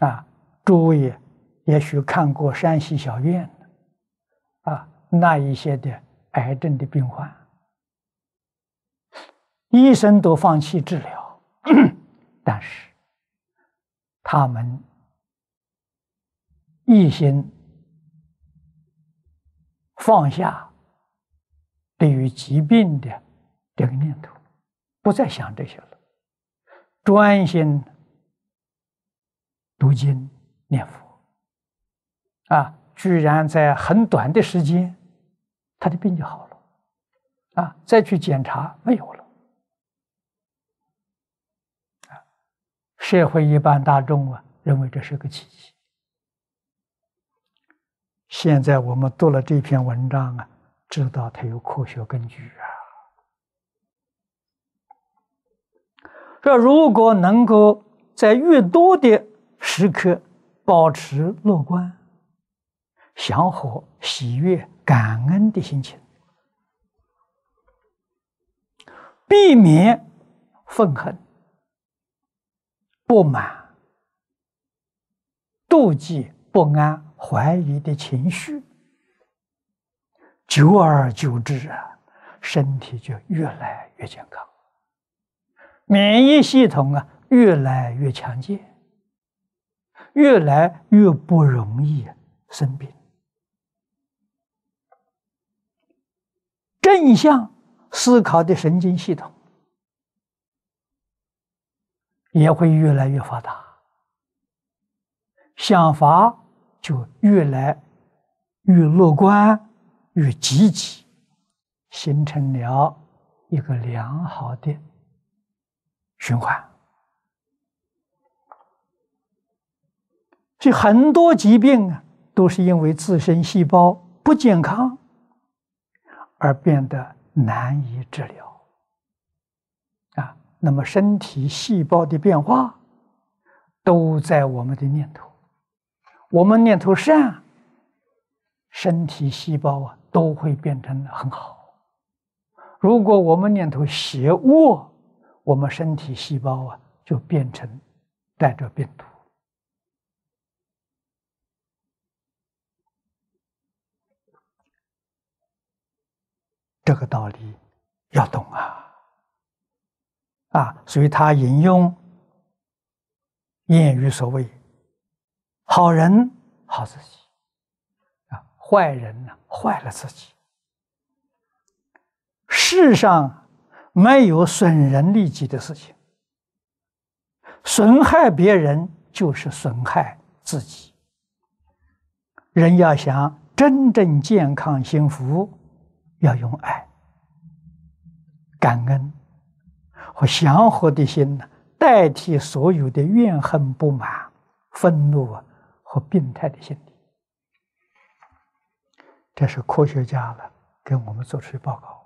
啊，诸位也许看过山西小院啊，那一些的癌症的病患，医生都放弃治疗，但是他们一心放下对于疾病的这个念头，不再想这些了，专心读经念佛，啊，居然在很短的时间，他的病就好了，啊，再去检查没有了，啊，社会一般大众啊认为这是个奇迹。现在我们读了这篇文章啊，知道它有科学根据啊。这如果能够在越多的时刻保持乐观、祥和、喜悦、感恩的心情，避免愤恨、不满、妒忌、不安、怀疑的情绪，久而久之啊，身体就越来越健康。免疫系统啊，越来越强健，越来越不容易生病。正向思考的神经系统也会越来越发达，想法就越来越乐观、越积极，形成了一个良好的。循环，这很多疾病啊，都是因为自身细胞不健康而变得难以治疗。啊，那么身体细胞的变化都在我们的念头，我们念头善，身体细胞啊都会变成很好；如果我们念头邪恶，我们身体细胞啊，就变成带着病毒。这个道理要懂啊！啊，所以他引用谚语所谓：“好人好自己，啊，坏人呢坏了自己。”世上。没有损人利己的事情，损害别人就是损害自己。人要想真正健康幸福，要用爱、感恩和祥和的心呢，代替所有的怨恨、不满、愤怒啊和病态的心理。这是科学家呢，给我们做出的报告。